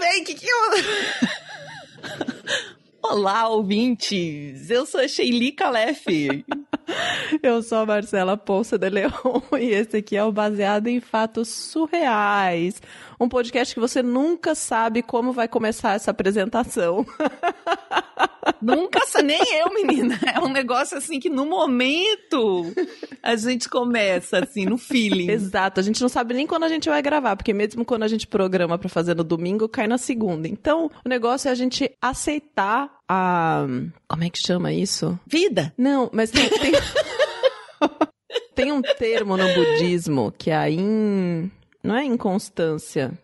velho, que que eu... Olá, ouvintes! Eu sou a Sheili Calef. Eu sou a Marcela Ponce de Leon e esse aqui é o Baseado em Fatos Surreais. Um podcast que você nunca sabe como vai começar essa apresentação. Nunca, nem eu, menina. É um negócio assim que no momento a gente começa, assim, no feeling. Exato, a gente não sabe nem quando a gente vai gravar, porque mesmo quando a gente programa para fazer no domingo, cai na segunda. Então, o negócio é a gente aceitar a. Como é que chama isso? Vida. Não, mas tem. tem... tem um termo no budismo que é a in. Não é inconstância.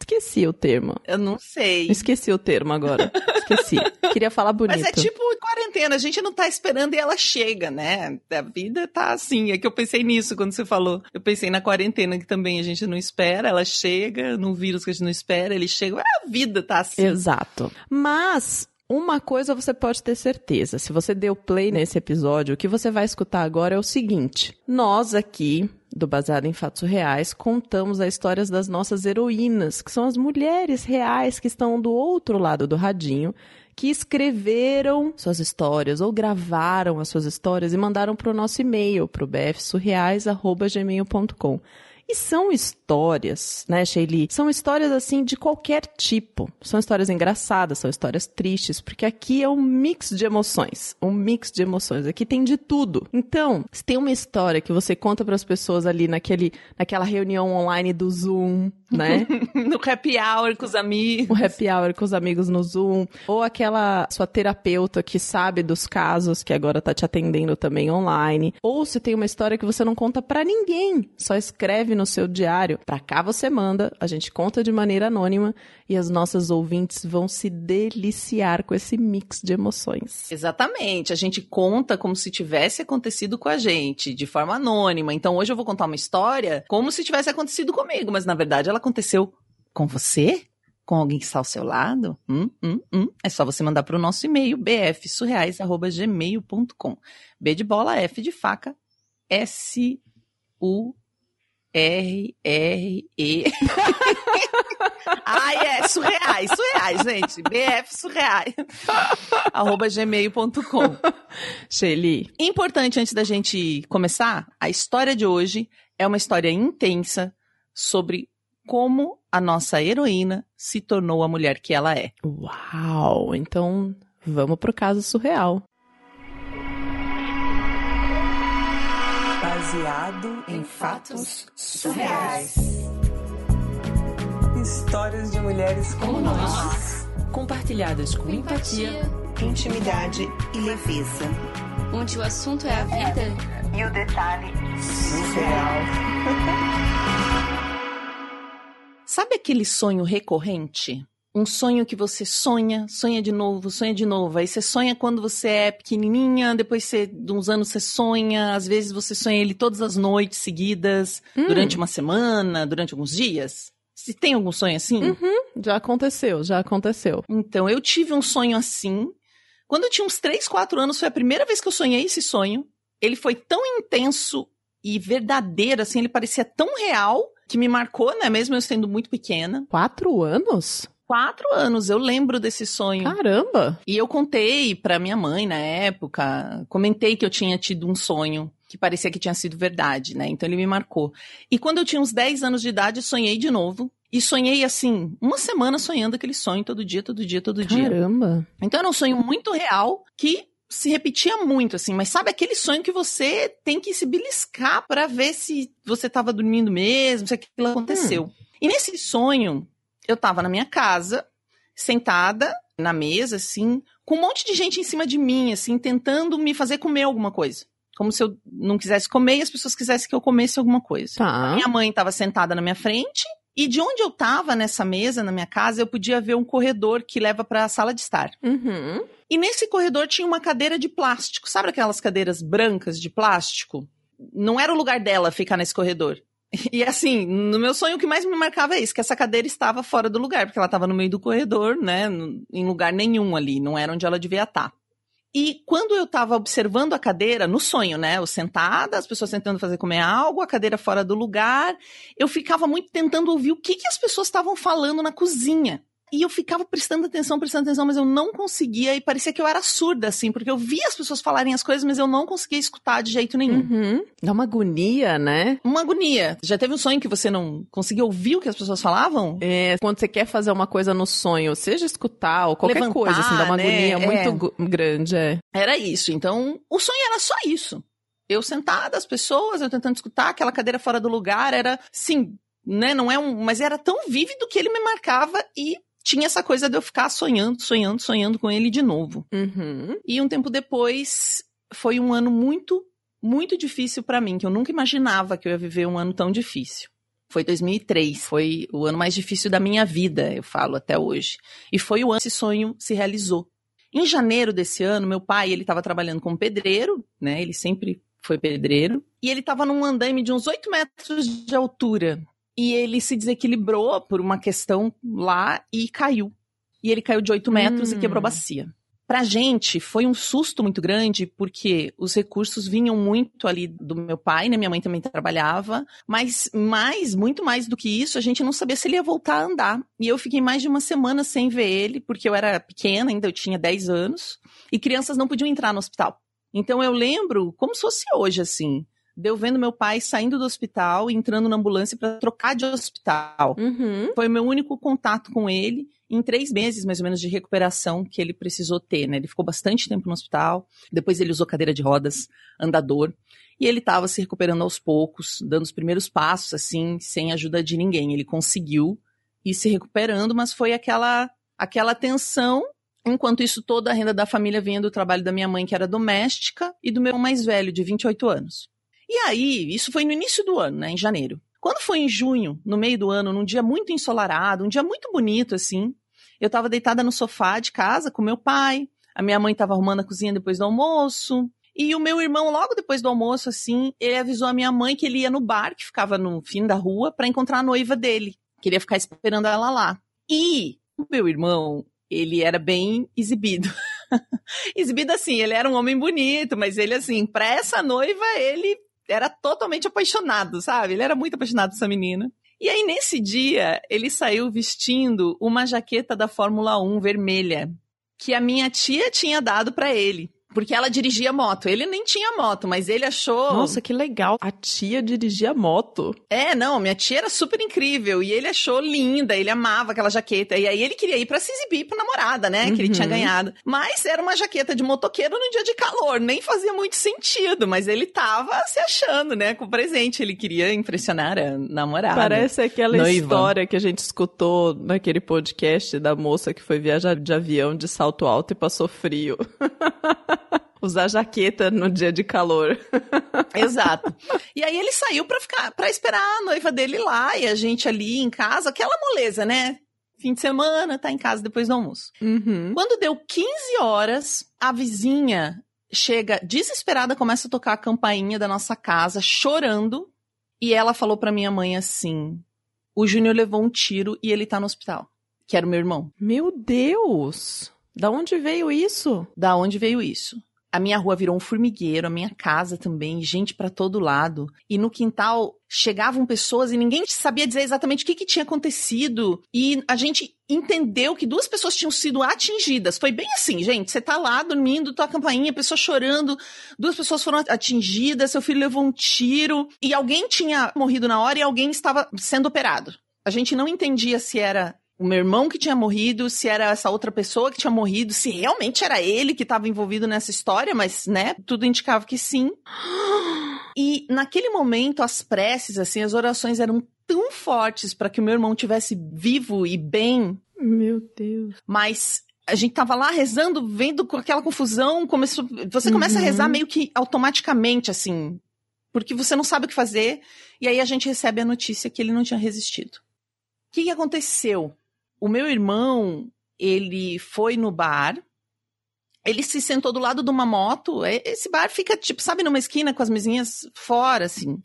Esqueci o termo. Eu não sei. Esqueci o termo agora. Esqueci. Queria falar bonito. Mas é tipo quarentena, a gente não tá esperando e ela chega, né? A vida tá assim. É que eu pensei nisso quando você falou. Eu pensei na quarentena que também a gente não espera, ela chega, no vírus que a gente não espera, ele chega. A vida tá assim. Exato. Mas uma coisa você pode ter certeza: se você deu play nesse episódio, o que você vai escutar agora é o seguinte: nós aqui, do Baseado em Fatos Reais, contamos as histórias das nossas heroínas, que são as mulheres reais que estão do outro lado do radinho, que escreveram suas histórias ou gravaram as suas histórias e mandaram para o nosso e-mail, para o bfsurreais.gmail.com. E são histórias, né, Sheili? São histórias assim de qualquer tipo. São histórias engraçadas, são histórias tristes, porque aqui é um mix de emoções. Um mix de emoções. Aqui tem de tudo. Então, se tem uma história que você conta para as pessoas ali naquele, naquela reunião online do Zoom, né? no happy hour com os amigos. O happy hour com os amigos no Zoom. Ou aquela sua terapeuta que sabe dos casos que agora tá te atendendo também online. Ou se tem uma história que você não conta para ninguém, só escreve no seu diário. Para cá você manda, a gente conta de maneira anônima e as nossas ouvintes vão se deliciar com esse mix de emoções. Exatamente, a gente conta como se tivesse acontecido com a gente, de forma anônima. Então hoje eu vou contar uma história como se tivesse acontecido comigo, mas na verdade ela aconteceu com você? com alguém que está ao seu lado, hum, hum, hum, é só você mandar para o nosso e-mail bfsurreais.gmail.com. B de bola, F de faca, S U R, R, E. Ai, é, surreais, surreais, gente. BF surreais. arroba gmail.com. Shelly. Importante, antes da gente começar, a história de hoje é uma história intensa sobre como a nossa heroína se tornou a mulher que ela é. Uau! Então, vamos pro caso surreal. baseado em fatos surreais. Histórias de mulheres como nós, compartilhadas com empatia, intimidade e leveza. Onde o assunto é a vida e o detalhe surreal. Sabe aquele sonho recorrente? um sonho que você sonha, sonha de novo, sonha de novo. Aí você sonha quando você é pequenininha, depois você, de uns anos você sonha, às vezes você sonha ele todas as noites seguidas, hum. durante uma semana, durante alguns dias. Se tem algum sonho assim? Uhum, já aconteceu, já aconteceu. Então, eu tive um sonho assim. Quando eu tinha uns 3, 4 anos, foi a primeira vez que eu sonhei esse sonho. Ele foi tão intenso e verdadeiro, assim, ele parecia tão real que me marcou, né? Mesmo eu sendo muito pequena. Quatro anos? quatro anos. Eu lembro desse sonho. Caramba! E eu contei pra minha mãe na época, comentei que eu tinha tido um sonho que parecia que tinha sido verdade, né? Então ele me marcou. E quando eu tinha uns 10 anos de idade, sonhei de novo. E sonhei assim, uma semana sonhando aquele sonho todo dia, todo dia, todo dia. Caramba! Então era um sonho muito real que se repetia muito, assim, mas sabe aquele sonho que você tem que se beliscar para ver se você estava dormindo mesmo, se aquilo aconteceu. Hum. E nesse sonho, eu tava na minha casa, sentada na mesa, assim, com um monte de gente em cima de mim, assim, tentando me fazer comer alguma coisa. Como se eu não quisesse comer e as pessoas quisessem que eu comesse alguma coisa. Tá. Minha mãe estava sentada na minha frente e de onde eu tava nessa mesa, na minha casa, eu podia ver um corredor que leva para a sala de estar. Uhum. E nesse corredor tinha uma cadeira de plástico. Sabe aquelas cadeiras brancas de plástico? Não era o lugar dela ficar nesse corredor. E assim, no meu sonho o que mais me marcava é isso, que essa cadeira estava fora do lugar, porque ela estava no meio do corredor, né, em lugar nenhum ali, não era onde ela devia estar. E quando eu estava observando a cadeira, no sonho, né, eu sentada, as pessoas tentando fazer comer algo, a cadeira fora do lugar, eu ficava muito tentando ouvir o que, que as pessoas estavam falando na cozinha. E eu ficava prestando atenção, prestando atenção, mas eu não conseguia e parecia que eu era surda, assim, porque eu via as pessoas falarem as coisas, mas eu não conseguia escutar de jeito nenhum. Uhum. Dá uma agonia, né? Uma agonia. Já teve um sonho que você não conseguia ouvir o que as pessoas falavam? É, quando você quer fazer uma coisa no sonho, seja escutar ou qualquer Levantar, coisa, assim, dá uma né? agonia É. muito gu- grande, é. Era isso. Então, o sonho era só isso. Eu sentada, as pessoas, eu tentando escutar, aquela cadeira fora do lugar, era, sim, né, não é um, mas era tão vívido que ele me marcava e tinha essa coisa de eu ficar sonhando, sonhando, sonhando com ele de novo. Uhum. E um tempo depois, foi um ano muito, muito difícil pra mim, que eu nunca imaginava que eu ia viver um ano tão difícil. Foi 2003, foi o ano mais difícil da minha vida, eu falo até hoje. E foi o ano que esse sonho se realizou. Em janeiro desse ano, meu pai, ele estava trabalhando como pedreiro, né? Ele sempre foi pedreiro. E ele estava num andaime de uns 8 metros de altura. E ele se desequilibrou por uma questão lá e caiu. E ele caiu de 8 metros Hum. e quebrou a bacia. Pra gente, foi um susto muito grande, porque os recursos vinham muito ali do meu pai, né? Minha mãe também trabalhava. Mas mais, muito mais do que isso, a gente não sabia se ele ia voltar a andar. E eu fiquei mais de uma semana sem ver ele, porque eu era pequena ainda, eu tinha 10 anos. E crianças não podiam entrar no hospital. Então eu lembro como se fosse hoje, assim. De eu vendo meu pai saindo do hospital, e entrando na ambulância para trocar de hospital. Uhum. Foi o meu único contato com ele em três meses, mais ou menos, de recuperação que ele precisou ter, né? Ele ficou bastante tempo no hospital, depois ele usou cadeira de rodas, andador, e ele estava se recuperando aos poucos, dando os primeiros passos, assim, sem ajuda de ninguém. Ele conseguiu ir se recuperando, mas foi aquela, aquela tensão. Enquanto isso, toda a renda da família vinha do trabalho da minha mãe, que era doméstica, e do meu mais velho, de 28 anos. E aí, isso foi no início do ano, né, em janeiro. Quando foi em junho, no meio do ano, num dia muito ensolarado, um dia muito bonito, assim, eu tava deitada no sofá de casa com meu pai, a minha mãe tava arrumando a cozinha depois do almoço, e o meu irmão, logo depois do almoço, assim, ele avisou a minha mãe que ele ia no bar, que ficava no fim da rua, pra encontrar a noiva dele. Queria ficar esperando ela lá. E o meu irmão, ele era bem exibido. exibido assim, ele era um homem bonito, mas ele, assim, pra essa noiva, ele era totalmente apaixonado, sabe? Ele era muito apaixonado por essa menina. E aí, nesse dia, ele saiu vestindo uma jaqueta da Fórmula 1 vermelha, que a minha tia tinha dado pra ele. Porque ela dirigia moto. Ele nem tinha moto, mas ele achou. Nossa, que legal. A tia dirigia moto. É, não, minha tia era super incrível e ele achou linda, ele amava aquela jaqueta. E aí ele queria ir pra se exibir pra namorada, né? Que ele Uhum. tinha ganhado. Mas era uma jaqueta de motoqueiro no dia de calor, nem fazia muito sentido, mas ele tava se achando, né? Com o presente, ele queria impressionar a namorada. Parece aquela Noiva. história que a gente escutou naquele podcast da moça que foi viajar de avião de salto alto e passou frio. Usar jaqueta no dia de calor. Exato. E aí ele saiu pra ficar, para esperar a noiva dele lá e a gente ali em casa, aquela moleza, né? Fim de semana, tá em casa depois do almoço. Uhum. Quando deu 15 horas, a vizinha chega desesperada, começa a tocar a campainha da nossa casa, chorando, e ela falou pra minha mãe assim: "O Júnior levou um tiro e ele tá no hospital", que era o meu irmão. Meu Deus! Da onde veio isso? Da onde veio isso? A minha rua virou um formigueiro, a minha casa também, gente pra todo lado. E no quintal chegavam pessoas e ninguém sabia dizer exatamente o que, que tinha acontecido. E a gente entendeu que duas pessoas tinham sido atingidas. Foi bem assim, gente. Você tá lá dormindo, tua campainha, pessoa chorando, duas pessoas foram atingidas, seu filho levou um tiro e alguém tinha morrido na hora e alguém estava sendo operado. A gente não entendia se era o meu irmão que tinha morrido, se era essa outra pessoa que tinha morrido, se realmente era ele que estava envolvido nessa história, mas, né, tudo indicava que sim. E naquele momento, as preces, assim, as orações eram tão fortes para que o meu irmão tivesse vivo e bem, Meu Deus. mas a gente tava lá rezando, vendo com aquela confusão, começou, você começa a Uhum. rezar meio que automaticamente, assim, porque você não sabe o que fazer, e aí a gente recebe a notícia que ele não tinha resistido. O que, que aconteceu? O meu irmão, ele foi no bar, ele se sentou do lado de uma moto, e- esse bar fica, tipo, sabe, numa esquina com as mesinhas fora, assim.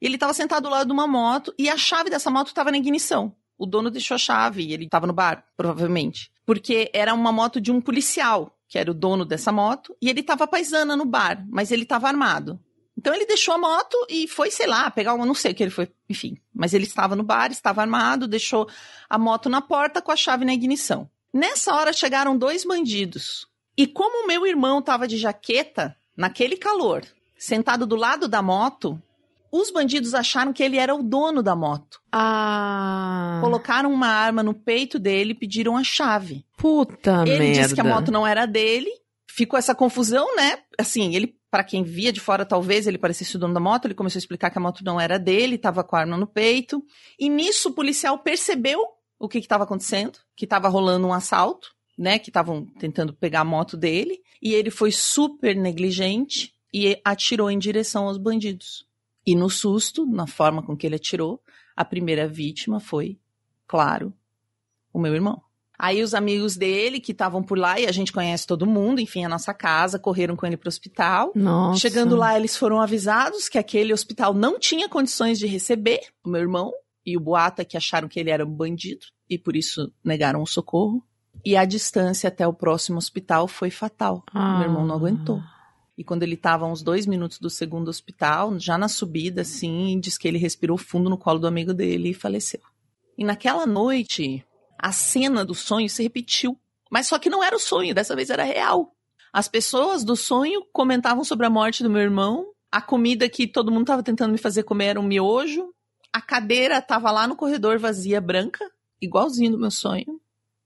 Ele tava sentado do lado de uma moto, e a chave dessa moto tava na ignição. O dono deixou a chave e ele tava no bar, provavelmente. Porque era uma moto de um policial, que era o dono dessa moto, e ele tava paisana no bar, mas ele tava armado. Então ele deixou a moto e foi, sei lá, pegar uma, não sei o que ele foi, enfim. Mas ele estava no bar, estava armado, deixou a moto na porta com a chave na ignição. Nessa hora chegaram dois bandidos. E como o meu irmão estava de jaqueta, naquele calor, sentado do lado da moto, os bandidos acharam que ele era o dono da moto. Ah. Colocaram uma arma no peito dele e pediram a chave. Puta ele merda. disse que a moto não era dele. Ficou essa confusão, né? Assim, ele, para quem via de fora, talvez ele parecesse o dono da moto. Ele começou a explicar que a moto não era dele, tava com a arma no peito. E nisso o policial percebeu o que estava acontecendo, que estava rolando um assalto, né? Que estavam tentando pegar a moto dele. E ele foi super negligente e atirou em direção aos bandidos. E no susto, na forma com que ele atirou, a primeira vítima foi, claro, o meu irmão. Aí os amigos dele que estavam por lá, e a gente conhece todo mundo, enfim, a nossa casa, correram com ele pro hospital. Nossa. Chegando lá, eles foram avisados que aquele hospital não tinha condições de receber o meu irmão, e o boato é que acharam que ele era um bandido, e por isso negaram o socorro. E a distância até o próximo hospital foi fatal. Ah. Meu irmão não aguentou. E quando ele estava uns dois minutos do segundo hospital, já na subida, assim, diz que ele respirou fundo no colo do amigo dele e faleceu. E naquela noite, a cena do sonho se repetiu. Mas só que não era o sonho, dessa vez era real. As pessoas do sonho comentavam sobre a morte do meu irmão, a comida que todo mundo estava tentando me fazer comer era um miojo, a cadeira estava lá no corredor vazia, branca, igualzinho do meu sonho.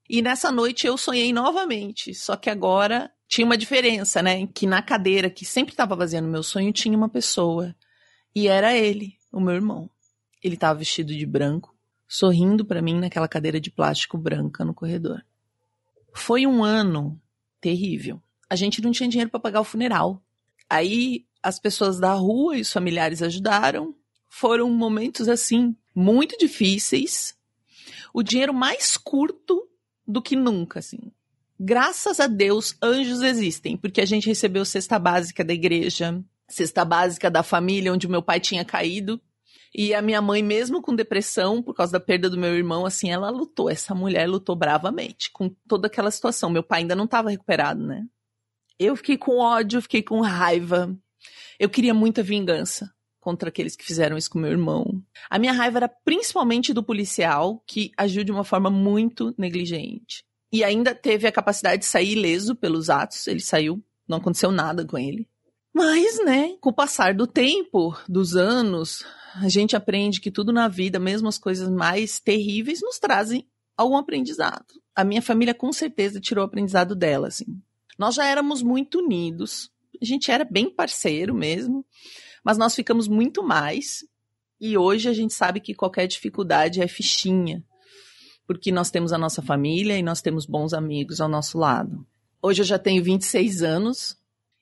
E nessa noite eu sonhei novamente, só que agora tinha uma diferença, né? Que na cadeira que sempre estava vazia no meu sonho tinha uma pessoa. E era ele, o meu irmão. Ele estava vestido de branco, sorrindo para mim naquela cadeira de plástico branca no corredor. Foi um ano terrível. A gente não tinha dinheiro para pagar o funeral. Aí as pessoas da rua e os familiares ajudaram. Foram momentos assim muito difíceis. O dinheiro mais curto do que nunca, assim. Graças a Deus, anjos existem, porque a gente recebeu cesta básica da igreja, cesta básica da família onde meu pai tinha caído. E a minha mãe, mesmo com depressão, por causa da perda do meu irmão, assim, ela lutou. Essa mulher lutou bravamente com toda aquela situação. Meu pai ainda não estava recuperado, né? Eu fiquei com ódio, fiquei com raiva. Eu queria muita vingança contra aqueles que fizeram isso com meu irmão. A minha raiva era principalmente do policial, que agiu de uma forma muito negligente. E ainda teve a capacidade de sair ileso pelos atos. Ele saiu, não aconteceu nada com ele. Mas, né, com o passar do tempo, dos anos, a gente aprende que tudo na vida, mesmo as coisas mais terríveis, nos trazem algum aprendizado. A minha família com certeza tirou o aprendizado dela, assim. Nós já éramos muito unidos, a gente era bem parceiro mesmo, mas nós ficamos muito mais. E hoje a gente sabe que qualquer dificuldade é fichinha, porque nós temos a nossa família e nós temos bons amigos ao nosso lado. Hoje eu já tenho 26 anos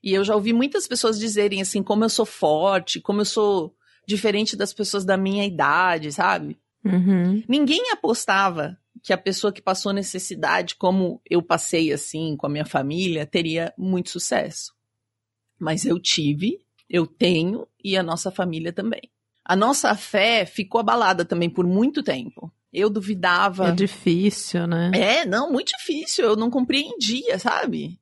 e eu já ouvi muitas pessoas dizerem assim como eu sou forte, como eu sou diferente das pessoas da minha idade, sabe? Uhum. Ninguém apostava que a pessoa que passou necessidade, como eu passei assim com a minha família, teria muito sucesso. Mas eu tive, eu tenho e a nossa família também. A nossa fé ficou abalada também por muito tempo. Eu duvidava. É difícil, né? É, não, muito difícil. Eu não compreendia, sabe?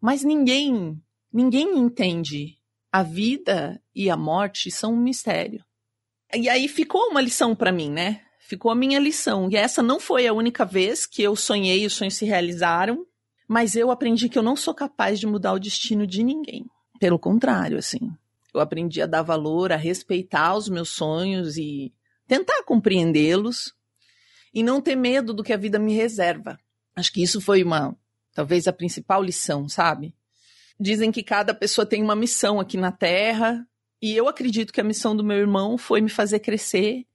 Mas ninguém, ninguém entende. A vida e a morte são um mistério. E aí ficou uma lição para mim, né? Ficou a minha lição. E essa não foi a única vez que eu sonhei e os sonhos se realizaram, mas eu aprendi que eu não sou capaz de mudar o destino de ninguém. Pelo contrário, assim. Eu aprendi a dar valor, a respeitar os meus sonhos e tentar compreendê-los e não ter medo do que a vida me reserva. Acho que isso foi uma, talvez a principal lição, sabe? Dizem que cada pessoa tem uma missão aqui na Terra, e eu acredito que a missão do meu irmão foi me fazer crescer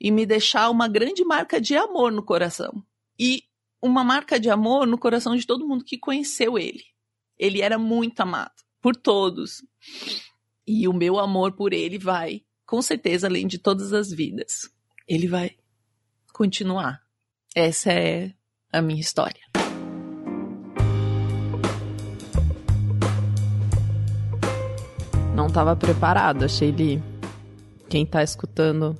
e me deixar uma grande marca de amor no coração. E uma marca de amor no coração de todo mundo que conheceu ele. Ele era muito amado por todos. E o meu amor por ele vai, com certeza, além de todas as vidas, ele vai continuar. Essa é a minha história. Não tava preparado, achei ele. Quem tá escutando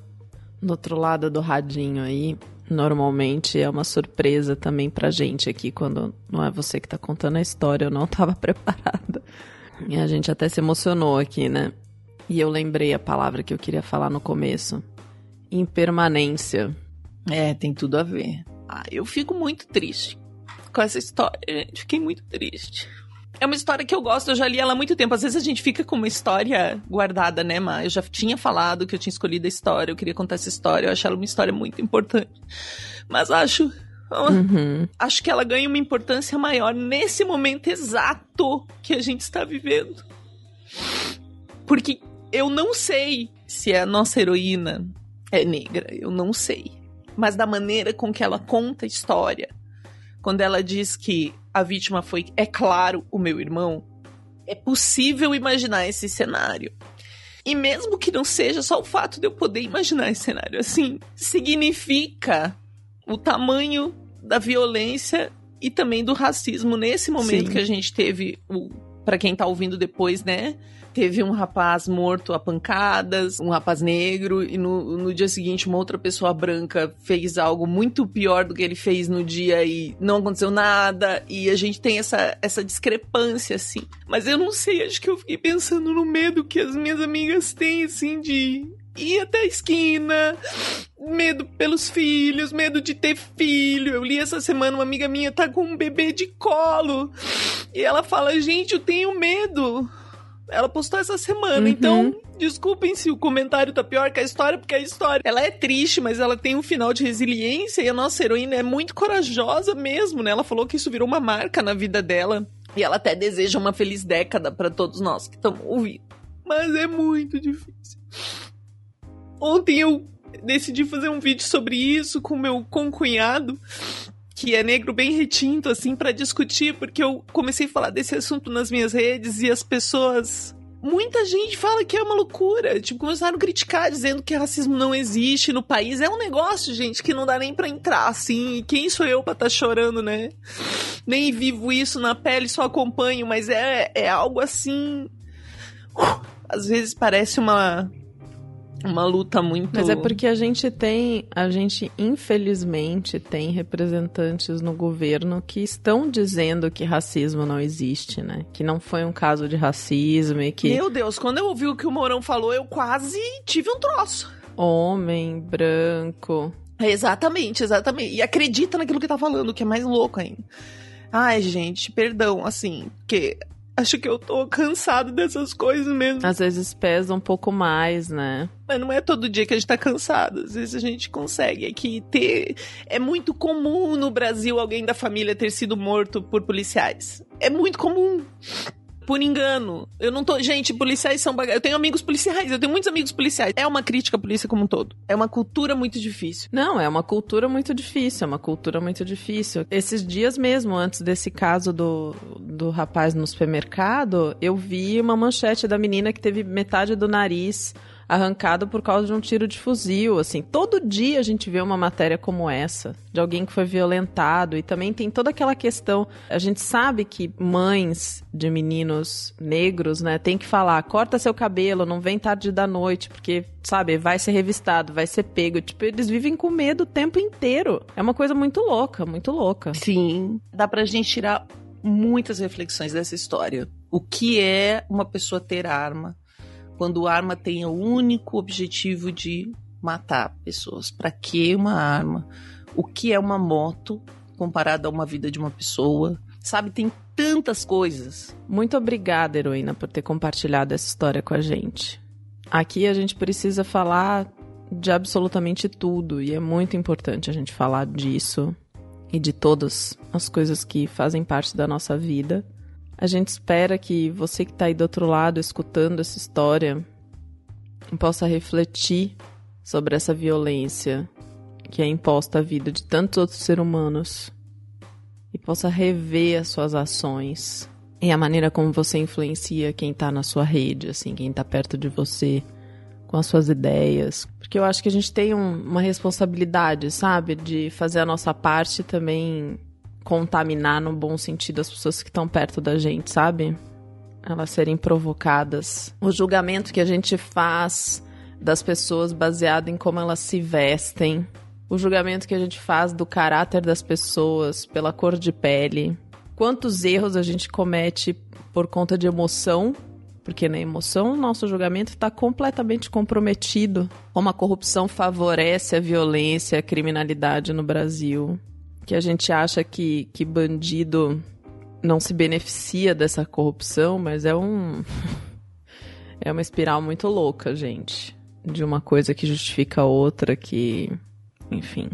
do outro lado do radinho aí, normalmente é uma surpresa também pra gente aqui, quando não é você que tá contando a história, eu não tava preparada. E a gente até se emocionou aqui, né? E eu lembrei a palavra que eu queria falar no começo. Impermanência. É, tem tudo a ver. Ah, eu fico muito triste com essa história, gente. Fiquei muito triste. É uma história que eu gosto, eu já li ela há muito tempo. Às vezes a gente fica com uma história guardada, né, Má? Eu já tinha falado que eu tinha escolhido a história, eu queria contar essa história, eu acho ela uma história muito importante. Mas acho. Uhum. Acho que ela ganha uma importância maior nesse momento exato que a gente está vivendo. Porque eu não sei se a nossa heroína é negra, eu não sei. Mas da maneira com que ela conta a história, quando ela diz que a vítima foi, é claro, o meu irmão, é possível imaginar esse cenário. E mesmo que não seja só o fato de eu poder imaginar esse cenário assim, significa o tamanho da violência e também do racismo nesse momento Sim. que a gente teve o para quem tá ouvindo depois, né? Teve um rapaz morto a pancadas, um rapaz negro, e no, no dia seguinte uma outra pessoa branca fez algo muito pior do que ele fez no dia e não aconteceu nada. E a gente tem essa, essa discrepância, assim. Mas eu não sei, acho que eu fiquei pensando no medo que as minhas amigas têm, assim, de ir até a esquina, medo pelos filhos, medo de ter filho. Eu li essa semana uma amiga minha tá com um bebê de colo e ela fala: "Gente, eu tenho medo". Ela postou essa semana, Uhum. então desculpem se o comentário tá pior que a história, porque a história ela é triste, mas ela tem um final de resiliência e a nossa heroína é muito corajosa mesmo, né? Ela falou que isso virou uma marca na vida dela e ela até deseja uma feliz década pra todos nós que estamos ouvindo. Mas é muito difícil. Ontem eu decidi fazer um vídeo sobre isso com meu concunhado, que é negro bem retinto, assim, pra discutir, porque eu comecei a falar desse assunto nas minhas redes e as pessoas. Muita gente fala que é uma loucura. Tipo, começaram a criticar, dizendo que racismo não existe no país. É um negócio, gente, que não dá nem pra entrar, assim. E quem sou eu pra estar chorando, né? Nem vivo isso na pele, só acompanho, mas é, é algo assim. Às vezes parece uma. Uma luta muito. Mas é porque a gente tem, a gente infelizmente tem representantes no governo que estão dizendo que racismo não existe, né? Que não foi um caso de racismo e que Meu Deus, quando eu ouvi o que o Mourão falou, eu quase tive um troço. homem branco. Exatamente, exatamente. E acredita naquilo que tá falando, que é mais louco ainda. Ai, gente, perdão, assim, porque acho que eu tô cansado dessas coisas mesmo. Às vezes pesa um pouco mais, né? Mas não é todo dia que a gente tá cansado. Às vezes a gente consegue. É que ter. É muito comum no Brasil alguém da família ter sido morto por policiais. É muito comum. Por engano. Eu não tô. Gente, policiais são baga... Eu tenho amigos policiais, eu tenho muitos amigos policiais. É uma crítica à polícia como um todo. É uma cultura muito difícil. Não, é uma cultura muito difícil, é uma cultura muito difícil. Esses dias mesmo, antes desse caso do, do rapaz no supermercado, eu vi uma manchete da menina que teve metade do nariz arrancado por causa de um tiro de fuzil, assim. Todo dia a gente vê uma matéria como essa, de alguém que foi violentado e também tem toda aquela questão, a gente sabe que mães de meninos negros, né, tem que falar, corta seu cabelo, não vem tarde da noite, porque, sabe, vai ser revistado, vai ser pego, tipo, eles vivem com medo o tempo inteiro. É uma coisa muito louca, muito louca. Sim. Dá pra gente tirar muitas reflexões dessa história. O que é uma pessoa ter arma quando a arma tem o único objetivo de matar pessoas? Pra que uma arma? O que é uma moto comparada a uma vida de uma pessoa? Sabe, tem tantas coisas. Muito obrigada, heroína, por ter compartilhado essa história com a gente. Aqui a gente precisa falar de absolutamente tudo e é muito importante a gente falar disso e de todas as coisas que fazem parte da nossa vida. A gente espera que você que está aí do outro lado escutando essa história possa refletir sobre essa violência que é imposta à vida de tantos outros seres humanos e possa rever as suas ações e a maneira como você influencia quem tá na sua rede, assim, quem tá perto de você, com as suas ideias. Porque eu acho que a gente tem um- uma responsabilidade, sabe? De fazer a nossa parte também contaminar no bom sentido as pessoas que estão perto da gente, sabe? Elas serem provocadas. O julgamento que a gente faz das pessoas baseado em como elas se vestem. O julgamento que a gente faz do caráter das pessoas pela cor de pele. Quantos erros a gente comete por conta de emoção, Porque na emoção, o nosso julgamento está completamente comprometido. Como a corrupção favorece a violência, a criminalidade no Brasil. Que a gente acha que, que bandido não se beneficia dessa corrupção, mas é um. é uma espiral muito louca, gente. De uma coisa que justifica a outra, que. Enfim.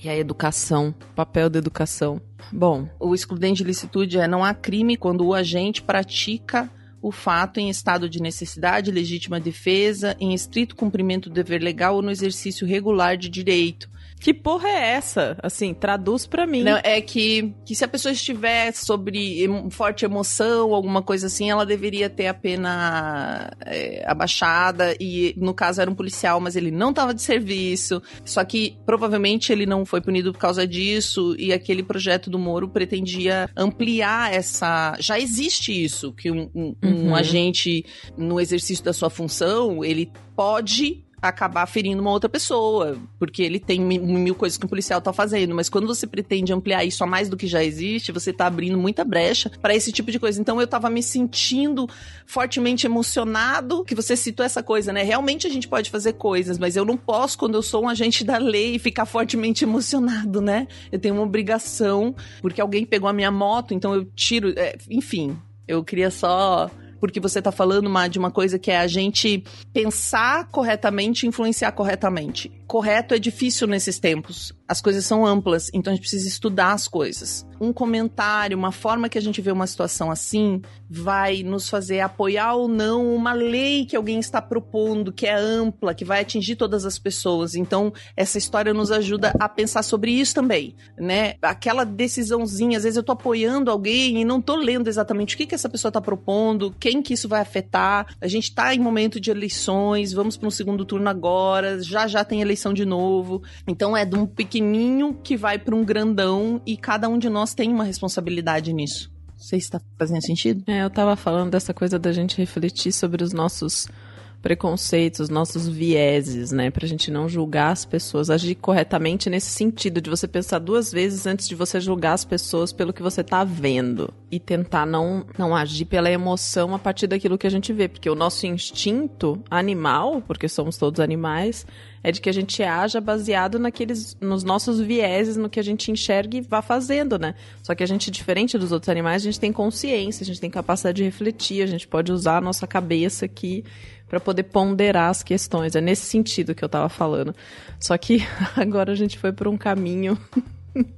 E a educação, papel da educação. Bom, O excludente de licitude é não há crime quando o agente pratica o fato em estado de necessidade, legítima defesa, em estrito cumprimento do dever legal ou no exercício regular de direito. Que porra é essa? Assim, traduz pra mim. Não, é que, que se a pessoa estiver sobre forte emoção, alguma coisa assim, ela deveria ter a pena é, abaixada. E no caso era um policial, mas ele não estava de serviço. Só que provavelmente ele não foi punido por causa disso. E aquele projeto do Moro pretendia ampliar essa. Já existe isso, que um, um- um Uhum. agente, no exercício da sua função, ele pode acabar ferindo uma outra pessoa, porque ele tem mi- mil coisas que um policial tá fazendo, mas quando você pretende ampliar isso a mais do que já existe, você tá abrindo muita brecha para esse tipo de coisa. Então eu tava me sentindo fortemente emocionado que você citou essa coisa, né? Realmente a gente pode fazer coisas, mas eu não posso quando eu sou um agente da lei ficar fortemente emocionado, né? Eu tenho uma obrigação porque alguém pegou a minha moto, então eu tiro, é, enfim, eu queria só porque você tá falando uma, de uma coisa que é a gente pensar corretamente e influenciar corretamente. Correto é difícil nesses tempos. As coisas são amplas, então a gente precisa estudar as coisas. Um comentário, uma forma que a gente vê uma situação assim, vai nos fazer apoiar ou não uma lei que alguém está propondo, que é ampla, que vai atingir todas as pessoas. Então, essa história nos ajuda a pensar sobre isso também, né? Aquela decisãozinha, às vezes eu tô apoiando alguém e não tô lendo exatamente o que, que essa pessoa tá propondo, quem que isso vai afetar. A gente tá em momento de eleições, vamos para um segundo turno agora, já já tem eleição de novo. Então é de um pequenininho que vai para um grandão e cada um de nós tem uma responsabilidade nisso. Não sei se tá fazendo sentido. É, eu tava falando dessa coisa da gente refletir sobre os nossos preconceitos, nossos vieses, né? Pra gente não julgar as pessoas, agir corretamente nesse sentido, de você pensar duas vezes antes de você julgar as pessoas pelo que você tá vendo. E tentar não, não agir pela emoção a partir daquilo que a gente vê. Porque o nosso instinto animal, porque somos todos animais, é de que a gente haja baseado naqueles, nos nossos vieses, no que a gente enxerga e vá fazendo, né? Só que a gente, diferente dos outros animais, a gente tem consciência, a gente tem capacidade de refletir, a gente pode usar a nossa cabeça aqui para poder ponderar as questões. É nesse sentido que eu tava falando. Só que agora a gente foi por um caminho.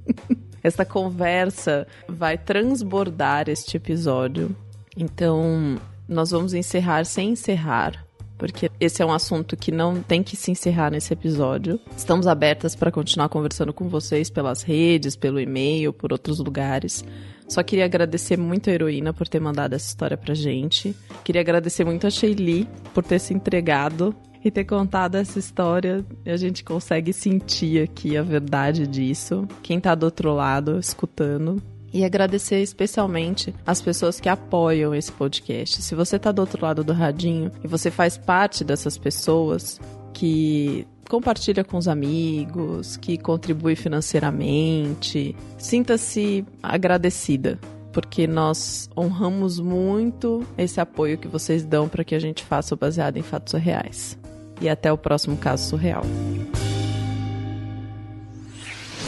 Essa conversa vai transbordar este episódio. Então, nós vamos encerrar sem encerrar porque esse é um assunto que não tem que se encerrar nesse episódio. Estamos abertas para continuar conversando com vocês pelas redes, pelo e-mail, por outros lugares. Só queria agradecer muito a heroína por ter mandado essa história pra gente. Queria agradecer muito a Sheili por ter se entregado e ter contado essa história. A gente consegue sentir aqui a verdade disso. Quem tá do outro lado escutando. E agradecer especialmente as pessoas que apoiam esse podcast. Se você tá do outro lado do radinho e você faz parte dessas pessoas que compartilha com os amigos, que contribui financeiramente, sinta-se agradecida, porque nós honramos muito esse apoio que vocês dão para que a gente faça o baseado em fatos reais. E até o próximo caso surreal.